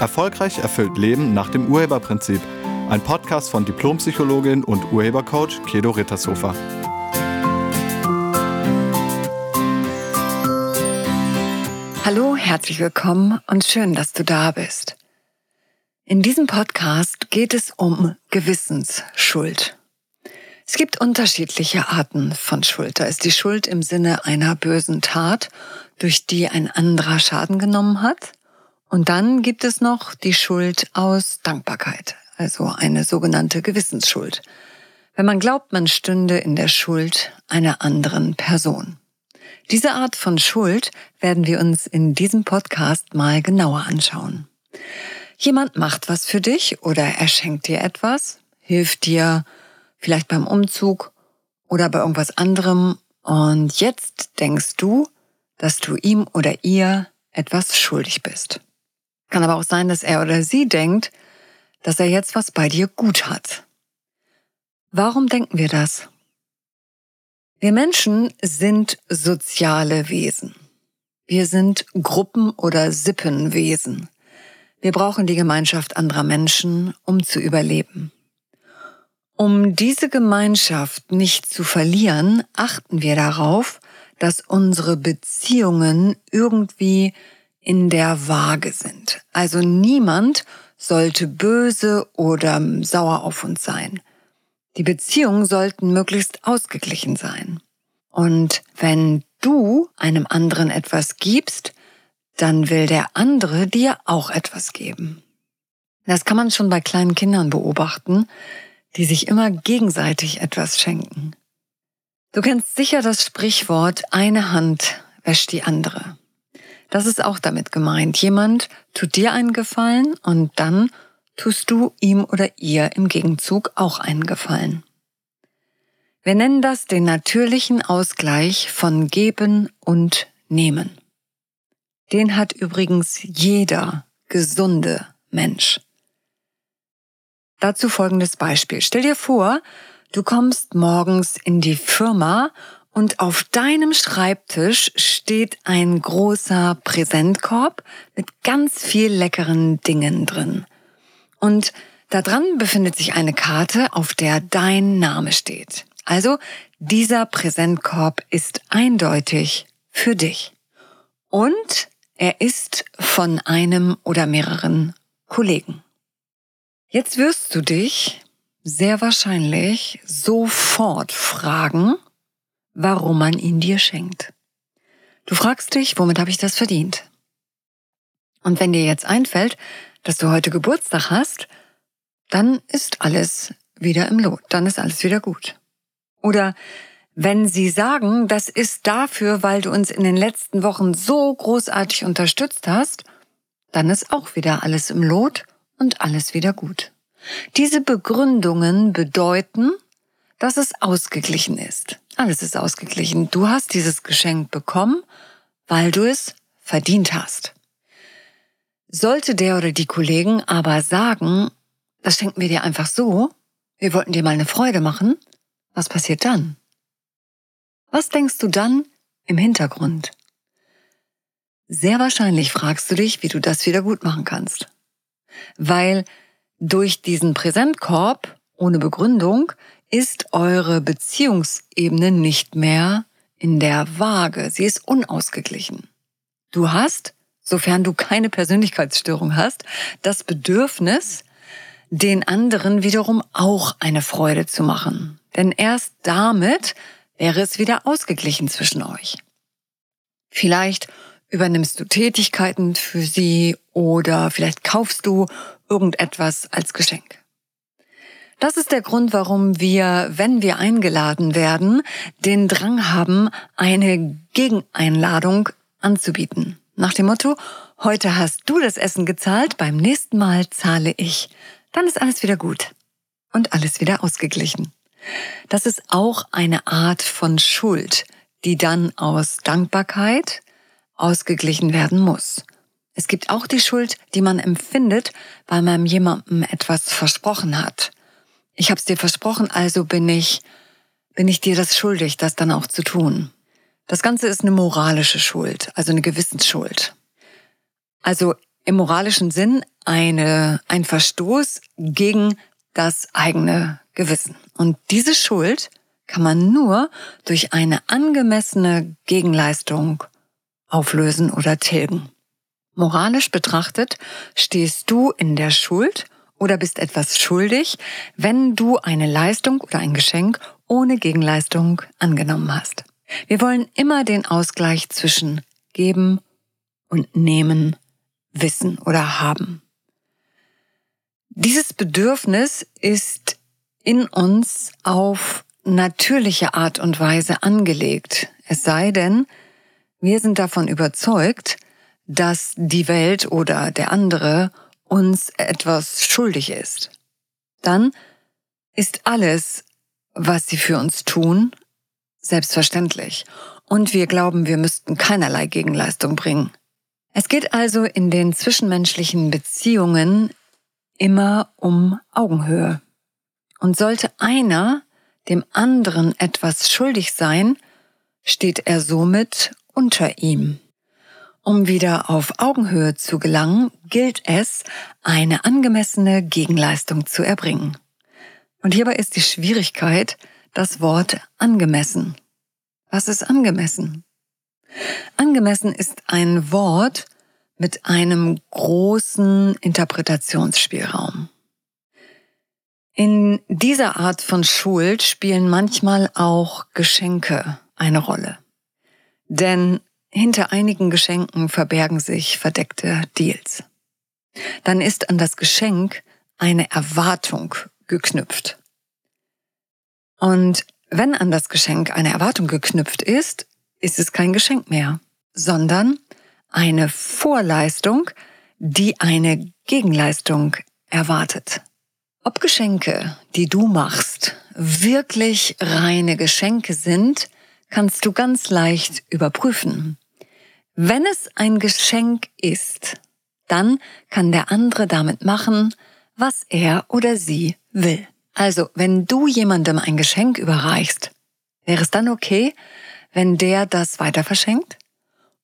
Erfolgreich erfüllt Leben nach dem Urheberprinzip. Ein Podcast von Diplompsychologin und Urhebercoach Kedo Rittershofer. Hallo, herzlich willkommen und schön, dass du da bist. In diesem Podcast geht es um Gewissensschuld. Es gibt unterschiedliche Arten von Schuld. Da ist die Schuld im Sinne einer bösen Tat, durch die ein anderer Schaden genommen hat. Und dann gibt es noch die Schuld aus Dankbarkeit, also eine sogenannte Gewissensschuld. Wenn man glaubt, man stünde in der Schuld einer anderen Person. Diese Art von Schuld werden wir uns in diesem Podcast mal genauer anschauen. Jemand macht was für dich oder er schenkt dir etwas, hilft dir vielleicht beim Umzug oder bei irgendwas anderem und jetzt denkst du, dass du ihm oder ihr etwas schuldig bist. Kann aber auch sein, dass er oder sie denkt, dass er jetzt was bei dir gut hat. Warum denken wir das? Wir Menschen sind soziale Wesen. Wir sind Gruppen- oder Sippenwesen. Wir brauchen die Gemeinschaft anderer Menschen, um zu überleben. Um diese Gemeinschaft nicht zu verlieren, achten wir darauf, dass unsere Beziehungen irgendwie in der Waage sind. Also niemand sollte böse oder sauer auf uns sein. Die Beziehungen sollten möglichst ausgeglichen sein. Und wenn du einem anderen etwas gibst, dann will der andere dir auch etwas geben. Das kann man schon bei kleinen Kindern beobachten, die sich immer gegenseitig etwas schenken. Du kennst sicher das Sprichwort, eine Hand wäscht die andere. Das ist auch damit gemeint. Jemand tut dir einen Gefallen und dann tust du ihm oder ihr im Gegenzug auch einen Gefallen. Wir nennen das den natürlichen Ausgleich von Geben und Nehmen. Den hat übrigens jeder gesunde Mensch. Dazu folgendes Beispiel. Stell dir vor, Du kommst morgens in die Firma und auf deinem Schreibtisch steht ein großer Präsentkorb mit ganz viel leckeren Dingen drin. Und da dran befindet sich eine Karte, auf der dein Name steht. Also dieser Präsentkorb ist eindeutig für dich. Und er ist von einem oder mehreren Kollegen. Jetzt wirst du dich sehr wahrscheinlich sofort fragen, warum man ihn dir schenkt. Du fragst dich, womit habe ich das verdient? Und wenn dir jetzt einfällt, dass du heute Geburtstag hast, dann ist alles wieder im Lot, dann ist alles wieder gut. Oder wenn sie sagen, das ist dafür, weil du uns in den letzten Wochen so großartig unterstützt hast, dann ist auch wieder alles im Lot und alles wieder gut. Diese Begründungen bedeuten, dass es ausgeglichen ist. Alles ist ausgeglichen. Du hast dieses Geschenk bekommen, weil du es verdient hast. Sollte der oder die Kollegen aber sagen, das schenken wir dir einfach so, wir wollten dir mal eine Freude machen, was passiert dann? Was denkst du dann im Hintergrund? Sehr wahrscheinlich fragst du dich, wie du das wieder gut machen kannst. Weil durch diesen Präsentkorb ohne Begründung ist eure Beziehungsebene nicht mehr in der Waage. Sie ist unausgeglichen. Du hast, sofern du keine Persönlichkeitsstörung hast, das Bedürfnis, den anderen wiederum auch eine Freude zu machen. Denn erst damit wäre es wieder ausgeglichen zwischen euch. Vielleicht übernimmst du Tätigkeiten für sie oder vielleicht kaufst du irgendetwas als Geschenk. Das ist der Grund, warum wir, wenn wir eingeladen werden, den Drang haben, eine Gegeneinladung anzubieten. Nach dem Motto, heute hast du das Essen gezahlt, beim nächsten Mal zahle ich. Dann ist alles wieder gut und alles wieder ausgeglichen. Das ist auch eine Art von Schuld, die dann aus Dankbarkeit ausgeglichen werden muss. Es gibt auch die Schuld, die man empfindet, weil man jemandem etwas versprochen hat. Ich habe es dir versprochen, also bin ich, bin ich dir das schuldig, das dann auch zu tun. Das Ganze ist eine moralische Schuld, also eine Gewissensschuld. Also im moralischen Sinn eine, ein Verstoß gegen das eigene Gewissen. Und diese Schuld kann man nur durch eine angemessene Gegenleistung auflösen oder tilgen. Moralisch betrachtet stehst du in der Schuld oder bist etwas schuldig, wenn du eine Leistung oder ein Geschenk ohne Gegenleistung angenommen hast. Wir wollen immer den Ausgleich zwischen geben und nehmen, wissen oder haben. Dieses Bedürfnis ist in uns auf natürliche Art und Weise angelegt. Es sei denn, wir sind davon überzeugt, dass die Welt oder der andere uns etwas schuldig ist. Dann ist alles, was sie für uns tun, selbstverständlich. Und wir glauben, wir müssten keinerlei Gegenleistung bringen. Es geht also in den zwischenmenschlichen Beziehungen immer um Augenhöhe. Und sollte einer dem anderen etwas schuldig sein, steht er somit unter ihm. Um wieder auf Augenhöhe zu gelangen, gilt es, eine angemessene Gegenleistung zu erbringen. Und hierbei ist die Schwierigkeit das Wort angemessen. Was ist angemessen? Angemessen ist ein Wort mit einem großen Interpretationsspielraum. In dieser Art von Schuld spielen manchmal auch Geschenke eine Rolle. Denn hinter einigen Geschenken verbergen sich verdeckte Deals. Dann ist an das Geschenk eine Erwartung geknüpft. Und wenn an das Geschenk eine Erwartung geknüpft ist, ist es kein Geschenk mehr, sondern eine Vorleistung, die eine Gegenleistung erwartet. Ob Geschenke, die du machst, wirklich reine Geschenke sind, kannst du ganz leicht überprüfen. Wenn es ein Geschenk ist, dann kann der andere damit machen, was er oder sie will. Also, wenn du jemandem ein Geschenk überreichst, wäre es dann okay, wenn der das weiter verschenkt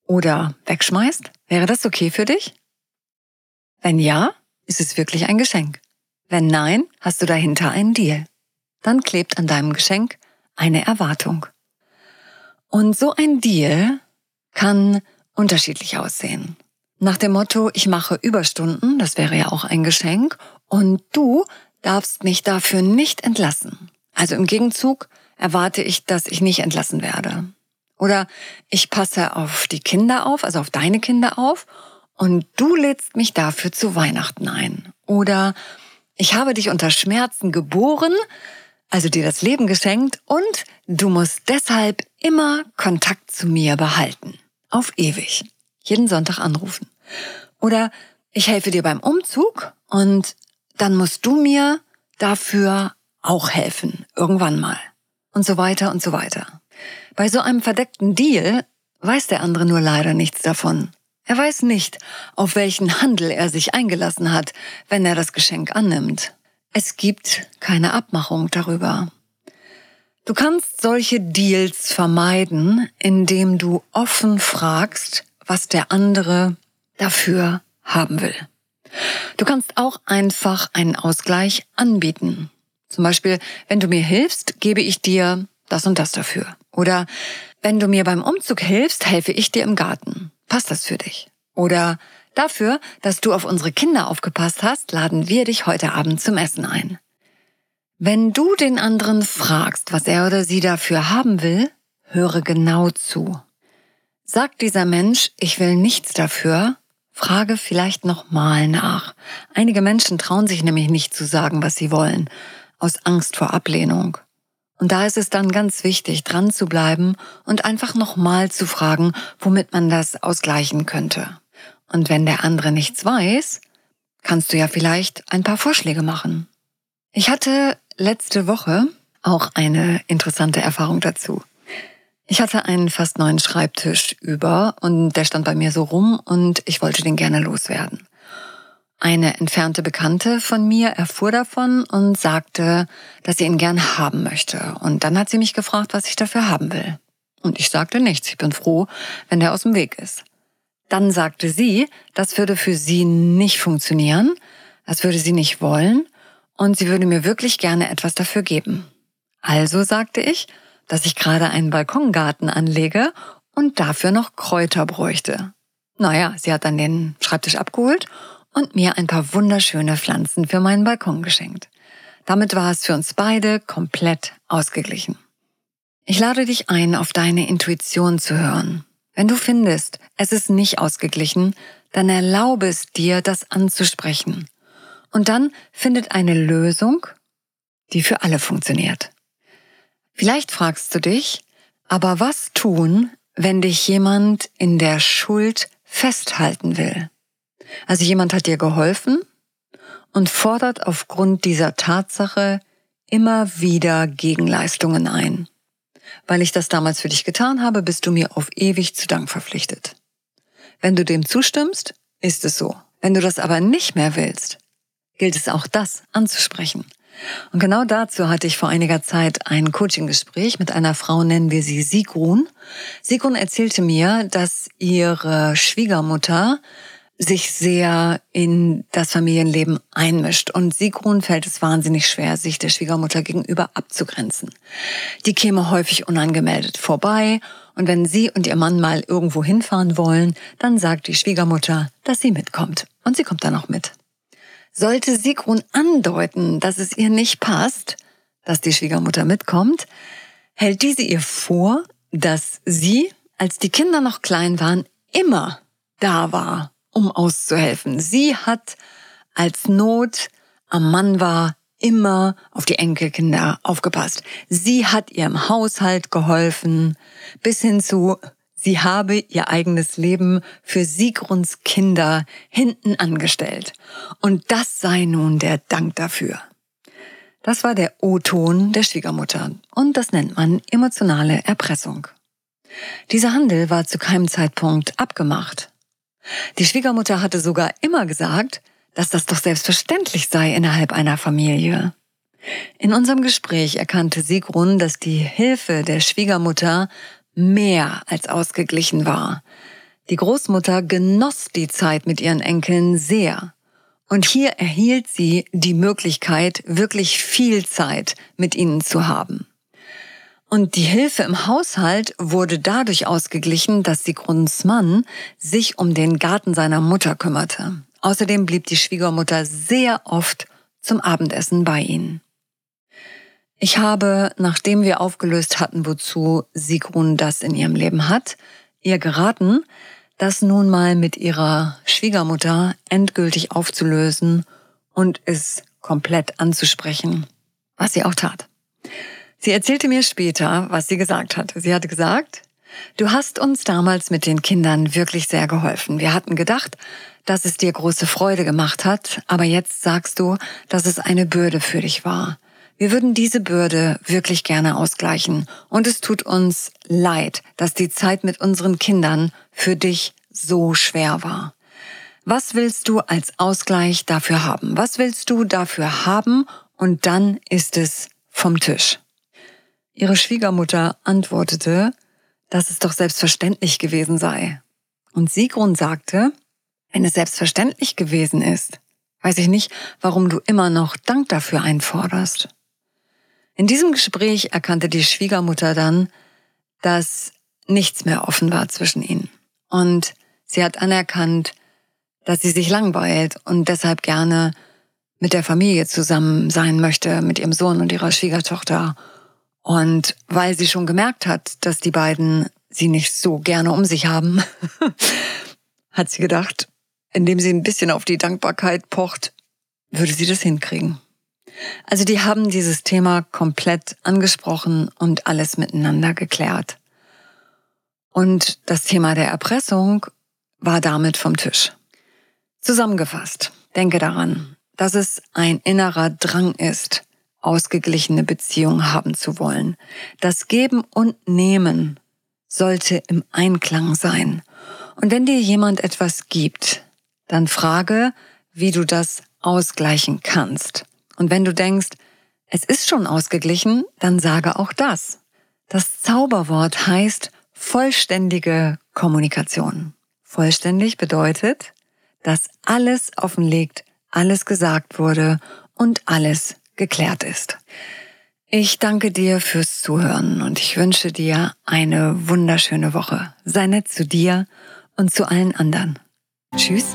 oder wegschmeißt? Wäre das okay für dich? Wenn ja, ist es wirklich ein Geschenk. Wenn nein, hast du dahinter einen Deal. Dann klebt an deinem Geschenk eine Erwartung. Und so ein Deal kann unterschiedlich aussehen. Nach dem Motto, ich mache Überstunden, das wäre ja auch ein Geschenk, und du darfst mich dafür nicht entlassen. Also im Gegenzug erwarte ich, dass ich nicht entlassen werde. Oder ich passe auf die Kinder auf, also auf deine Kinder auf, und du lädst mich dafür zu Weihnachten ein. Oder ich habe dich unter Schmerzen geboren, also dir das Leben geschenkt, und du musst deshalb immer Kontakt zu mir behalten. Auf ewig. Jeden Sonntag anrufen. Oder ich helfe dir beim Umzug und dann musst du mir dafür auch helfen. Irgendwann mal. Und so weiter und so weiter. Bei so einem verdeckten Deal weiß der andere nur leider nichts davon. Er weiß nicht, auf welchen Handel er sich eingelassen hat, wenn er das Geschenk annimmt. Es gibt keine Abmachung darüber. Du kannst solche Deals vermeiden, indem du offen fragst, was der andere dafür haben will. Du kannst auch einfach einen Ausgleich anbieten. Zum Beispiel, wenn du mir hilfst, gebe ich dir das und das dafür. Oder wenn du mir beim Umzug hilfst, helfe ich dir im Garten. Passt das für dich? Oder dafür, dass du auf unsere Kinder aufgepasst hast, laden wir dich heute Abend zum Essen ein. Wenn du den anderen fragst, was er oder sie dafür haben will, höre genau zu. Sagt dieser Mensch, ich will nichts dafür, frage vielleicht nochmal nach. Einige Menschen trauen sich nämlich nicht zu sagen, was sie wollen, aus Angst vor Ablehnung. Und da ist es dann ganz wichtig, dran zu bleiben und einfach nochmal zu fragen, womit man das ausgleichen könnte. Und wenn der andere nichts weiß, kannst du ja vielleicht ein paar Vorschläge machen. Ich hatte letzte Woche auch eine interessante Erfahrung dazu. Ich hatte einen fast neuen Schreibtisch über und der stand bei mir so rum und ich wollte den gerne loswerden. Eine entfernte Bekannte von mir erfuhr davon und sagte, dass sie ihn gern haben möchte. Und dann hat sie mich gefragt, was ich dafür haben will. Und ich sagte nichts. Ich bin froh, wenn der aus dem Weg ist. Dann sagte sie, das würde für sie nicht funktionieren, das würde sie nicht wollen und sie würde mir wirklich gerne etwas dafür geben. Also sagte ich, dass ich gerade einen Balkongarten anlege und dafür noch Kräuter bräuchte. Naja, sie hat dann den Schreibtisch abgeholt und mir ein paar wunderschöne Pflanzen für meinen Balkon geschenkt. Damit war es für uns beide komplett ausgeglichen. Ich lade dich ein, auf deine Intuition zu hören. Wenn du findest, es ist nicht ausgeglichen, dann erlaube es dir, das anzusprechen. Und dann findet eine Lösung, die für alle funktioniert. Vielleicht fragst du dich, aber was tun, wenn dich jemand in der Schuld festhalten will? Also jemand hat dir geholfen und fordert aufgrund dieser Tatsache immer wieder Gegenleistungen ein. Weil ich das damals für dich getan habe, bist du mir auf ewig zu Dank verpflichtet. Wenn du dem zustimmst, ist es so. Wenn du das aber nicht mehr willst, gilt es auch das anzusprechen. Und genau dazu hatte ich vor einiger Zeit ein Coaching-Gespräch mit einer Frau, nennen wir sie Sigrun. Sigrun erzählte mir, dass ihre Schwiegermutter sich sehr in das Familienleben einmischt. Und Sigrun fällt es wahnsinnig schwer, sich der Schwiegermutter gegenüber abzugrenzen. Die käme häufig unangemeldet vorbei und wenn sie und ihr Mann mal irgendwo hinfahren wollen, dann sagt die Schwiegermutter, dass sie mitkommt. Und sie kommt dann auch mit. Sollte Sigrun andeuten, dass es ihr nicht passt, dass die Schwiegermutter mitkommt, hält diese ihr vor, dass sie, als die Kinder noch klein waren, immer da war um auszuhelfen. Sie hat als Not am Mann war, immer auf die Enkelkinder aufgepasst. Sie hat ihrem Haushalt geholfen, bis hin zu, sie habe ihr eigenes Leben für Sigruns Kinder hinten angestellt. Und das sei nun der Dank dafür. Das war der O-Ton der Schwiegermutter und das nennt man emotionale Erpressung. Dieser Handel war zu keinem Zeitpunkt abgemacht. Die Schwiegermutter hatte sogar immer gesagt, dass das doch selbstverständlich sei innerhalb einer Familie. In unserem Gespräch erkannte Sigrun, dass die Hilfe der Schwiegermutter mehr als ausgeglichen war. Die Großmutter genoss die Zeit mit ihren Enkeln sehr. Und hier erhielt sie die Möglichkeit, wirklich viel Zeit mit ihnen zu haben. Und die Hilfe im Haushalt wurde dadurch ausgeglichen, dass Sigruns Mann sich um den Garten seiner Mutter kümmerte. Außerdem blieb die Schwiegermutter sehr oft zum Abendessen bei ihnen. Ich habe, nachdem wir aufgelöst hatten, wozu Sigrun das in ihrem Leben hat, ihr geraten, das nun mal mit ihrer Schwiegermutter endgültig aufzulösen und es komplett anzusprechen, was sie auch tat. Sie erzählte mir später, was sie gesagt hatte. Sie hatte gesagt, du hast uns damals mit den Kindern wirklich sehr geholfen. Wir hatten gedacht, dass es dir große Freude gemacht hat, aber jetzt sagst du, dass es eine Bürde für dich war. Wir würden diese Bürde wirklich gerne ausgleichen und es tut uns leid, dass die Zeit mit unseren Kindern für dich so schwer war. Was willst du als Ausgleich dafür haben? Was willst du dafür haben? Und dann ist es vom Tisch. Ihre Schwiegermutter antwortete, dass es doch selbstverständlich gewesen sei. Und Sigrun sagte, wenn es selbstverständlich gewesen ist, weiß ich nicht, warum du immer noch Dank dafür einforderst. In diesem Gespräch erkannte die Schwiegermutter dann, dass nichts mehr offen war zwischen ihnen. Und sie hat anerkannt, dass sie sich langweilt und deshalb gerne mit der Familie zusammen sein möchte, mit ihrem Sohn und ihrer Schwiegertochter und weil sie schon gemerkt hat, dass die beiden sie nicht so gerne um sich haben, hat sie gedacht, indem sie ein bisschen auf die Dankbarkeit pocht, würde sie das hinkriegen. Also die haben dieses Thema komplett angesprochen und alles miteinander geklärt. Und das Thema der Erpressung war damit vom Tisch. Zusammengefasst, denke daran, dass es ein innerer Drang ist, ausgeglichene Beziehung haben zu wollen. Das Geben und Nehmen sollte im Einklang sein. Und wenn dir jemand etwas gibt, dann frage, wie du das ausgleichen kannst. Und wenn du denkst, es ist schon ausgeglichen, dann sage auch das. Das Zauberwort heißt vollständige Kommunikation. Vollständig bedeutet, dass alles offenlegt, alles gesagt wurde und alles geklärt ist. Ich danke dir fürs Zuhören und ich wünsche dir eine wunderschöne Woche. Sei nett zu dir und zu allen anderen. Tschüss.